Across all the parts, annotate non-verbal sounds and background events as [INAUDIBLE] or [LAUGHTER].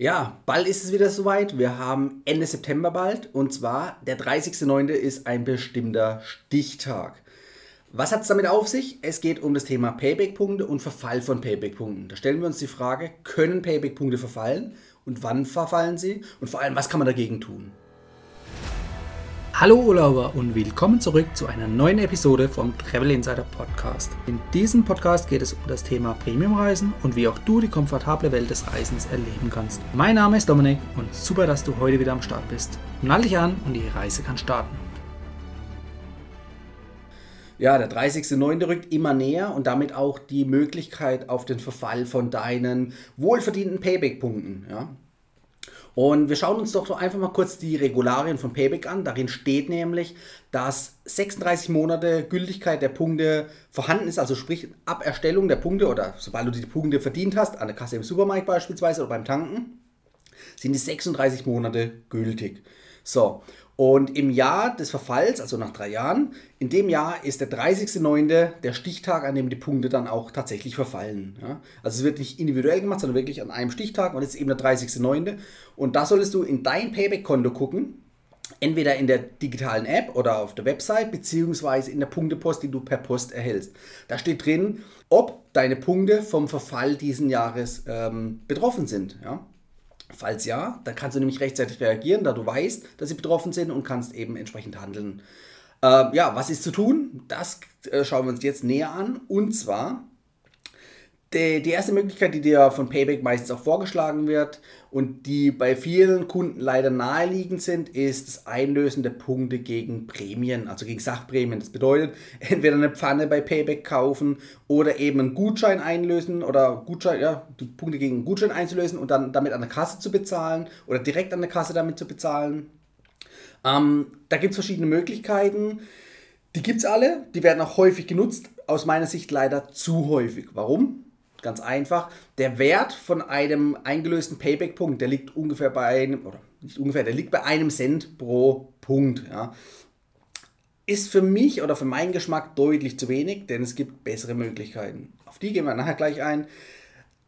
Ja, bald ist es wieder soweit. Wir haben Ende September bald und zwar der 30.09. ist ein bestimmter Stichtag. Was hat es damit auf sich? Es geht um das Thema Payback-Punkte und Verfall von Payback-Punkten. Da stellen wir uns die Frage, können Payback-Punkte verfallen und wann verfallen sie und vor allem, was kann man dagegen tun? Hallo Urlauber und willkommen zurück zu einer neuen Episode vom Travel Insider Podcast. In diesem Podcast geht es um das Thema Premiumreisen und wie auch du die komfortable Welt des Reisens erleben kannst. Mein Name ist Dominik und super, dass du heute wieder am Start bist. Nall dich an und die Reise kann starten. Ja, der 30.09. rückt immer näher und damit auch die Möglichkeit auf den Verfall von deinen wohlverdienten Payback-Punkten. Ja? Und wir schauen uns doch einfach mal kurz die Regularien von Payback an. Darin steht nämlich, dass 36 Monate Gültigkeit der Punkte vorhanden ist, also sprich ab Erstellung der Punkte oder sobald du die Punkte verdient hast, an der Kasse im Supermarkt beispielsweise oder beim Tanken, sind die 36 Monate gültig. So, und im Jahr des Verfalls, also nach drei Jahren, in dem Jahr ist der 30.09. der Stichtag, an dem die Punkte dann auch tatsächlich verfallen. Ja? Also es wird nicht individuell gemacht, sondern wirklich an einem Stichtag und jetzt eben der 30.09. Und da solltest du in dein Payback-Konto gucken, entweder in der digitalen App oder auf der Website, beziehungsweise in der Punktepost, die du per Post erhältst. Da steht drin, ob deine Punkte vom Verfall diesen Jahres ähm, betroffen sind. Ja? Falls ja, dann kannst du nämlich rechtzeitig reagieren, da du weißt, dass sie betroffen sind und kannst eben entsprechend handeln. Äh, ja, was ist zu tun? Das äh, schauen wir uns jetzt näher an. Und zwar die, die erste Möglichkeit, die dir von Payback meistens auch vorgeschlagen wird und die bei vielen Kunden leider naheliegend sind, ist das Einlösen der Punkte gegen Prämien, also gegen Sachprämien. Das bedeutet, [LAUGHS] entweder eine Pfanne bei Payback kaufen oder eben einen Gutschein einlösen oder Gutschein, ja, die Punkte gegen einen Gutschein einzulösen und dann damit an der Kasse zu bezahlen oder direkt an der Kasse damit zu bezahlen. Ähm, da gibt es verschiedene Möglichkeiten. Die gibt es alle, die werden auch häufig genutzt, aus meiner Sicht leider zu häufig. Warum? Ganz einfach. Der Wert von einem eingelösten Payback-Punkt, der liegt ungefähr bei einem, oder nicht ungefähr, der liegt bei einem Cent pro Punkt. Ja. Ist für mich oder für meinen Geschmack deutlich zu wenig, denn es gibt bessere Möglichkeiten. Auf die gehen wir nachher gleich ein.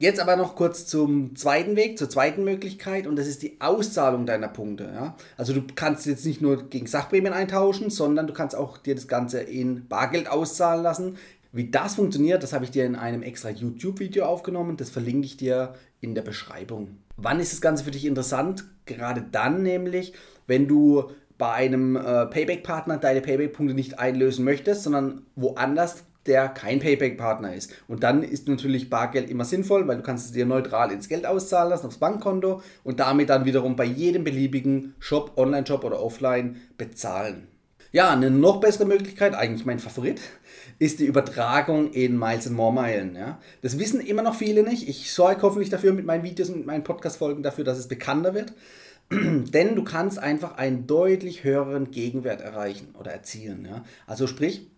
Jetzt aber noch kurz zum zweiten Weg, zur zweiten Möglichkeit und das ist die Auszahlung deiner Punkte. Ja? Also du kannst jetzt nicht nur gegen Sachprämien eintauschen, sondern du kannst auch dir das Ganze in Bargeld auszahlen lassen. Wie das funktioniert, das habe ich dir in einem extra YouTube-Video aufgenommen. Das verlinke ich dir in der Beschreibung. Wann ist das Ganze für dich interessant? Gerade dann nämlich, wenn du bei einem äh, Payback-Partner deine Payback-Punkte nicht einlösen möchtest, sondern woanders der kein Payback-Partner ist. Und dann ist natürlich Bargeld immer sinnvoll, weil du kannst es dir neutral ins Geld auszahlen lassen, aufs Bankkonto und damit dann wiederum bei jedem beliebigen Shop, Online-Shop oder Offline bezahlen. Ja, eine noch bessere Möglichkeit, eigentlich mein Favorit, ist die Übertragung in Miles and More Meilen. Ja. Das wissen immer noch viele nicht. Ich sorge hoffentlich dafür mit meinen Videos und mit meinen Podcast-Folgen dafür, dass es bekannter wird. [CLEARS THROAT] Denn du kannst einfach einen deutlich höheren Gegenwert erreichen oder erzielen. Ja. Also sprich,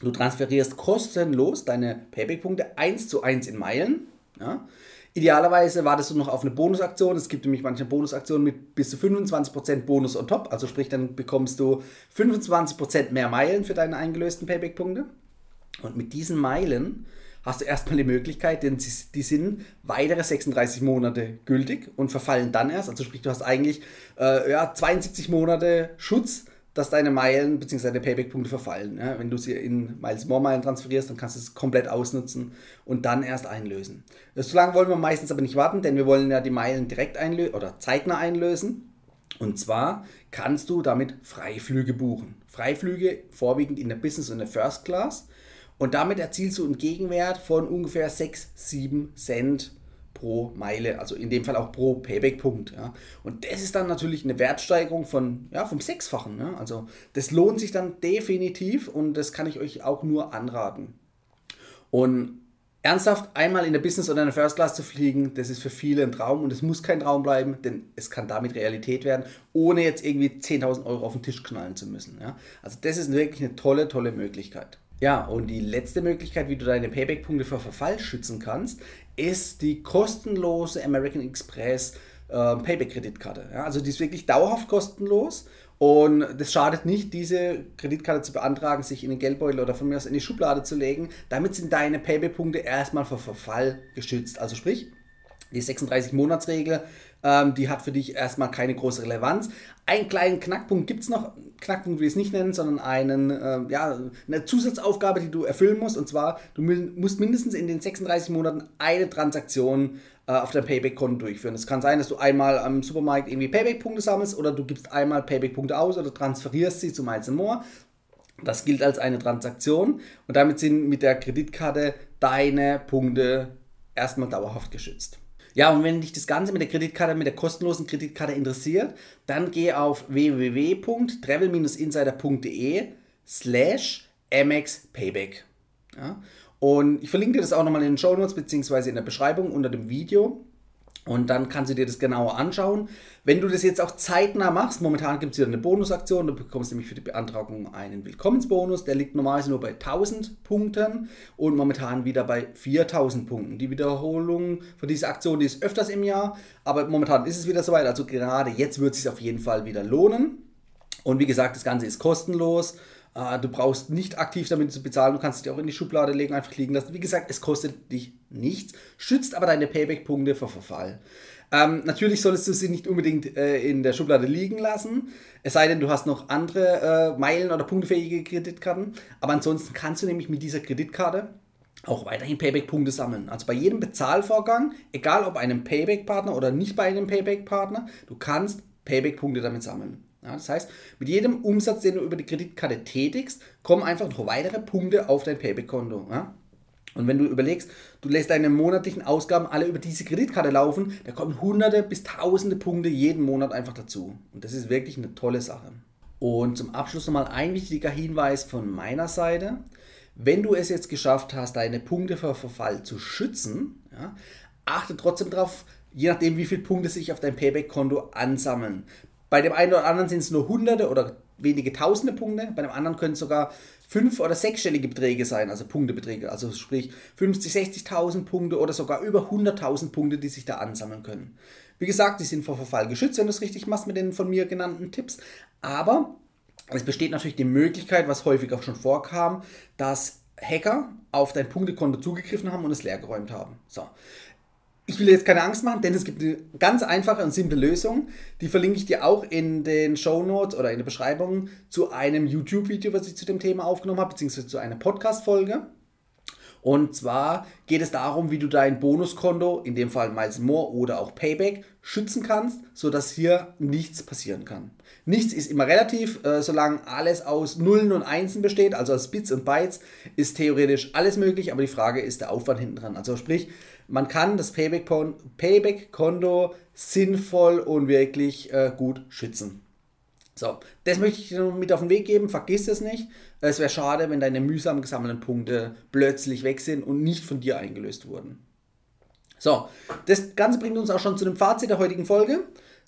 du transferierst kostenlos deine Payback-Punkte 1 zu 1 in Meilen. Ja. Idealerweise wartest du noch auf eine Bonusaktion. Es gibt nämlich manche Bonusaktionen mit bis zu 25% Bonus on top. Also sprich, dann bekommst du 25% mehr Meilen für deine eingelösten Payback-Punkte. Und mit diesen Meilen hast du erstmal die Möglichkeit, denn die sind weitere 36 Monate gültig und verfallen dann erst. Also sprich, du hast eigentlich äh, ja, 72 Monate Schutz dass deine Meilen bzw. deine Payback-Punkte verfallen. Ja, wenn du sie in Miles More Meilen transferierst, dann kannst du es komplett ausnutzen und dann erst einlösen. So lange wollen wir meistens aber nicht warten, denn wir wollen ja die Meilen direkt einlösen oder zeitnah einlösen. Und zwar kannst du damit Freiflüge buchen. Freiflüge vorwiegend in der Business und der First Class. Und damit erzielst du einen Gegenwert von ungefähr 6, 7 Cent pro Meile, also in dem Fall auch pro Payback-Punkt. Ja. Und das ist dann natürlich eine Wertsteigerung von, ja, vom Sechsfachen. Ja. Also das lohnt sich dann definitiv und das kann ich euch auch nur anraten. Und ernsthaft einmal in der Business oder in der First Class zu fliegen, das ist für viele ein Traum und es muss kein Traum bleiben, denn es kann damit Realität werden, ohne jetzt irgendwie 10.000 Euro auf den Tisch knallen zu müssen. Ja. Also das ist wirklich eine tolle, tolle Möglichkeit. Ja, und die letzte Möglichkeit, wie du deine Payback-Punkte vor Verfall schützen kannst, ist die kostenlose American Express äh, Payback-Kreditkarte. Ja, also die ist wirklich dauerhaft kostenlos und das schadet nicht, diese Kreditkarte zu beantragen, sich in den Geldbeutel oder von mir aus in die Schublade zu legen. Damit sind deine Payback-Punkte erstmal vor Verfall geschützt. Also sprich, Die 36-Monats-Regel, ähm, die hat für dich erstmal keine große Relevanz. Einen kleinen Knackpunkt gibt es noch, Knackpunkt will ich es nicht nennen, sondern einen, äh, ja, eine Zusatzaufgabe, die du erfüllen musst. Und zwar, du musst mindestens in den 36 Monaten eine Transaktion äh, auf dein Payback-Konto durchführen. Es kann sein, dass du einmal am Supermarkt irgendwie Payback-Punkte sammelst oder du gibst einmal Payback-Punkte aus oder transferierst sie zu Miles More. Das gilt als eine Transaktion und damit sind mit der Kreditkarte deine Punkte erstmal dauerhaft geschützt. Ja, und wenn dich das Ganze mit der Kreditkarte, mit der kostenlosen Kreditkarte interessiert, dann geh auf www.travel-insider.de slash mxpayback. Ja? Und ich verlinke dir das auch nochmal in den Show Notes beziehungsweise in der Beschreibung unter dem Video. Und dann kannst du dir das genauer anschauen. Wenn du das jetzt auch zeitnah machst, momentan gibt es wieder eine Bonusaktion, du bekommst nämlich für die Beantragung einen Willkommensbonus, der liegt normalerweise nur bei 1000 Punkten und momentan wieder bei 4000 Punkten. Die Wiederholung von dieser Aktion, die ist öfters im Jahr, aber momentan ist es wieder soweit, also gerade jetzt wird es sich auf jeden Fall wieder lohnen. Und wie gesagt, das Ganze ist kostenlos. Äh, du brauchst nicht aktiv damit zu bezahlen, du kannst dich auch in die Schublade legen, einfach liegen lassen. Wie gesagt, es kostet dich nichts, schützt aber deine Payback-Punkte vor Verfall. Ähm, natürlich solltest du sie nicht unbedingt äh, in der Schublade liegen lassen, es sei denn, du hast noch andere äh, Meilen- oder punktefähige Kreditkarten. Aber ansonsten kannst du nämlich mit dieser Kreditkarte auch weiterhin Payback-Punkte sammeln. Also bei jedem Bezahlvorgang, egal ob einem Payback-Partner oder nicht bei einem Payback-Partner, du kannst Payback-Punkte damit sammeln. Ja, das heißt, mit jedem Umsatz, den du über die Kreditkarte tätigst, kommen einfach noch weitere Punkte auf dein Payback-Konto. Ja? Und wenn du überlegst, du lässt deine monatlichen Ausgaben alle über diese Kreditkarte laufen, da kommen hunderte bis tausende Punkte jeden Monat einfach dazu. Und das ist wirklich eine tolle Sache. Und zum Abschluss nochmal ein wichtiger Hinweis von meiner Seite. Wenn du es jetzt geschafft hast, deine Punkte vor Verfall zu schützen, ja, achte trotzdem darauf, je nachdem, wie viele Punkte sich auf dein Payback-Konto ansammeln. Bei dem einen oder anderen sind es nur hunderte oder wenige tausende Punkte, bei dem anderen können es sogar fünf- oder sechsstellige Beträge sein, also Punktebeträge, also sprich 50, 60.000 Punkte oder sogar über 100.000 Punkte, die sich da ansammeln können. Wie gesagt, die sind vor Verfall geschützt, wenn du es richtig machst mit den von mir genannten Tipps, aber es besteht natürlich die Möglichkeit, was häufig auch schon vorkam, dass Hacker auf dein Punktekonto zugegriffen haben und es leergeräumt haben. So. Ich will jetzt keine Angst machen, denn es gibt eine ganz einfache und simple Lösung. Die verlinke ich dir auch in den Show Notes oder in der Beschreibung zu einem YouTube-Video, was ich zu dem Thema aufgenommen habe, beziehungsweise zu einer Podcast-Folge. Und zwar geht es darum, wie du dein Bonuskonto, in dem Fall Miles More oder auch Payback, schützen kannst, sodass hier nichts passieren kann. Nichts ist immer relativ, äh, solange alles aus Nullen und Einsen besteht, also aus Bits und Bytes, ist theoretisch alles möglich, aber die Frage ist der Aufwand hinten dran. Also sprich, man kann das Payback-Konto sinnvoll und wirklich äh, gut schützen. So, das möchte ich dir mit auf den Weg geben. Vergiss es nicht. Es wäre schade, wenn deine mühsam gesammelten Punkte plötzlich weg sind und nicht von dir eingelöst wurden. So, das Ganze bringt uns auch schon zu dem Fazit der heutigen Folge.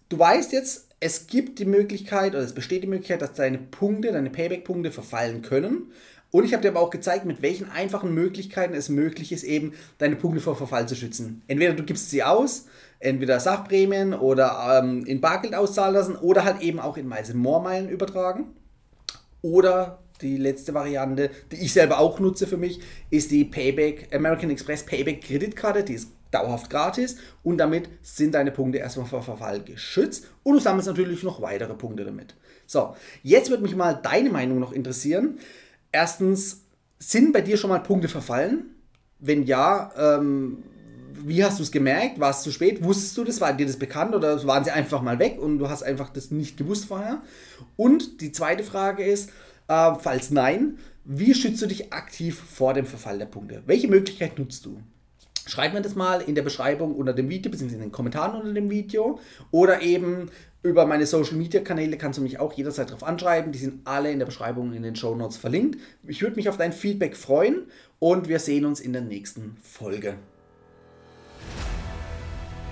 Du weißt jetzt, es gibt die Möglichkeit oder es besteht die Möglichkeit, dass deine Punkte, deine Payback-Punkte verfallen können. Und ich habe dir aber auch gezeigt, mit welchen einfachen Möglichkeiten es möglich ist, eben deine Punkte vor Verfall zu schützen. Entweder du gibst sie aus, entweder Sachprämien oder ähm, in Bargeld auszahlen lassen oder halt eben auch in Miles More Meilen übertragen. Oder die letzte Variante, die ich selber auch nutze für mich, ist die Payback, American Express Payback Kreditkarte. Die ist dauerhaft gratis und damit sind deine Punkte erstmal vor Verfall geschützt und du sammelst natürlich noch weitere Punkte damit. So, jetzt würde mich mal deine Meinung noch interessieren. Erstens, sind bei dir schon mal Punkte verfallen? Wenn ja, ähm, wie hast du es gemerkt? War es zu spät? Wusstest du das? War dir das bekannt oder waren sie einfach mal weg und du hast einfach das nicht gewusst vorher? Und die zweite Frage ist, äh, falls nein, wie schützt du dich aktiv vor dem Verfall der Punkte? Welche Möglichkeit nutzt du? Schreib mir das mal in der Beschreibung unter dem Video, beziehungsweise in den Kommentaren unter dem Video. Oder eben über meine Social Media Kanäle kannst du mich auch jederzeit darauf anschreiben. Die sind alle in der Beschreibung in den Show Notes verlinkt. Ich würde mich auf dein Feedback freuen und wir sehen uns in der nächsten Folge.